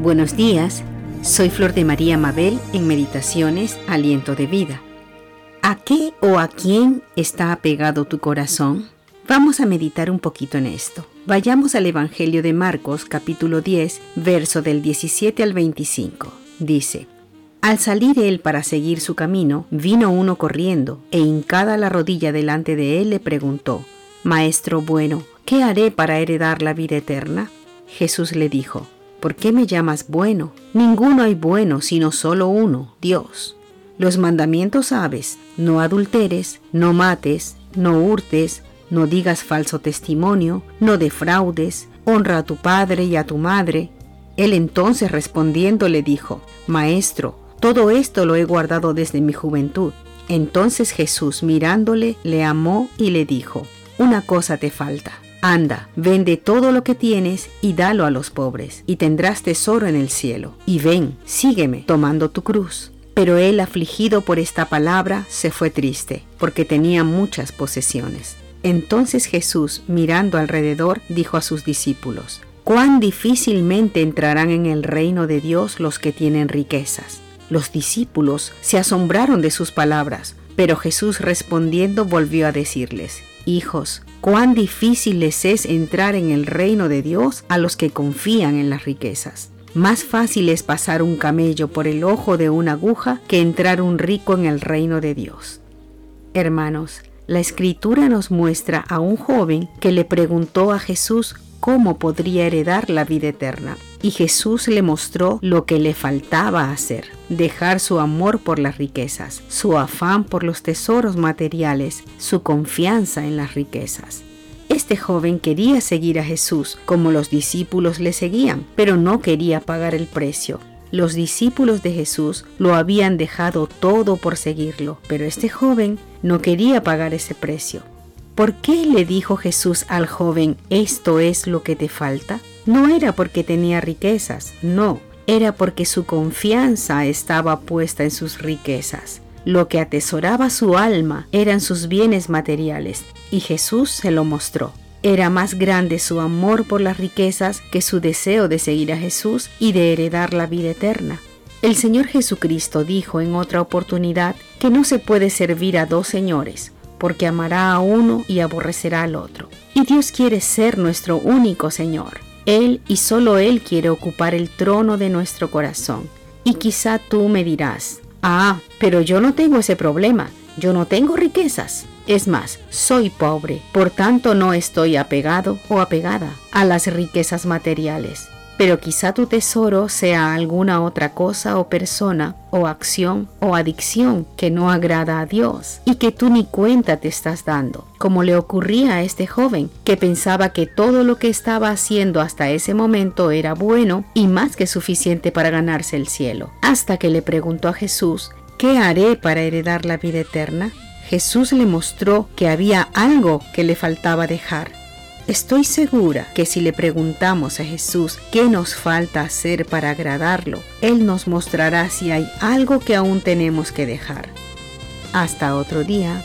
Buenos días, soy Flor de María Mabel en Meditaciones Aliento de Vida. ¿A qué o a quién está apegado tu corazón? Vamos a meditar un poquito en esto. Vayamos al Evangelio de Marcos capítulo 10, verso del 17 al 25. Dice, Al salir él para seguir su camino, vino uno corriendo e hincada la rodilla delante de él le preguntó, Maestro bueno, ¿qué haré para heredar la vida eterna? Jesús le dijo, ¿Por qué me llamas bueno? Ninguno hay bueno, sino solo uno, Dios. Los mandamientos sabes, no adulteres, no mates, no hurtes, no digas falso testimonio, no defraudes, honra a tu padre y a tu madre. Él entonces respondiendo le dijo, Maestro, todo esto lo he guardado desde mi juventud. Entonces Jesús mirándole, le amó y le dijo, Una cosa te falta Anda, vende todo lo que tienes y dalo a los pobres, y tendrás tesoro en el cielo. Y ven, sígueme, tomando tu cruz. Pero él, afligido por esta palabra, se fue triste, porque tenía muchas posesiones. Entonces Jesús, mirando alrededor, dijo a sus discípulos, cuán difícilmente entrarán en el reino de Dios los que tienen riquezas. Los discípulos se asombraron de sus palabras, pero Jesús respondiendo volvió a decirles, Hijos, cuán difícil les es entrar en el reino de Dios a los que confían en las riquezas. Más fácil es pasar un camello por el ojo de una aguja que entrar un rico en el reino de Dios. Hermanos, la escritura nos muestra a un joven que le preguntó a Jesús cómo podría heredar la vida eterna. Y Jesús le mostró lo que le faltaba hacer, dejar su amor por las riquezas, su afán por los tesoros materiales, su confianza en las riquezas. Este joven quería seguir a Jesús como los discípulos le seguían, pero no quería pagar el precio. Los discípulos de Jesús lo habían dejado todo por seguirlo, pero este joven no quería pagar ese precio. ¿Por qué le dijo Jesús al joven, esto es lo que te falta? No era porque tenía riquezas, no, era porque su confianza estaba puesta en sus riquezas. Lo que atesoraba su alma eran sus bienes materiales, y Jesús se lo mostró. Era más grande su amor por las riquezas que su deseo de seguir a Jesús y de heredar la vida eterna. El Señor Jesucristo dijo en otra oportunidad que no se puede servir a dos señores, porque amará a uno y aborrecerá al otro. Y Dios quiere ser nuestro único Señor. Él y solo Él quiere ocupar el trono de nuestro corazón. Y quizá tú me dirás, ah, pero yo no tengo ese problema, yo no tengo riquezas. Es más, soy pobre, por tanto no estoy apegado o apegada a las riquezas materiales pero quizá tu tesoro sea alguna otra cosa o persona o acción o adicción que no agrada a Dios y que tú ni cuenta te estás dando, como le ocurría a este joven que pensaba que todo lo que estaba haciendo hasta ese momento era bueno y más que suficiente para ganarse el cielo, hasta que le preguntó a Jesús, ¿qué haré para heredar la vida eterna? Jesús le mostró que había algo que le faltaba dejar Estoy segura que si le preguntamos a Jesús qué nos falta hacer para agradarlo, Él nos mostrará si hay algo que aún tenemos que dejar. Hasta otro día.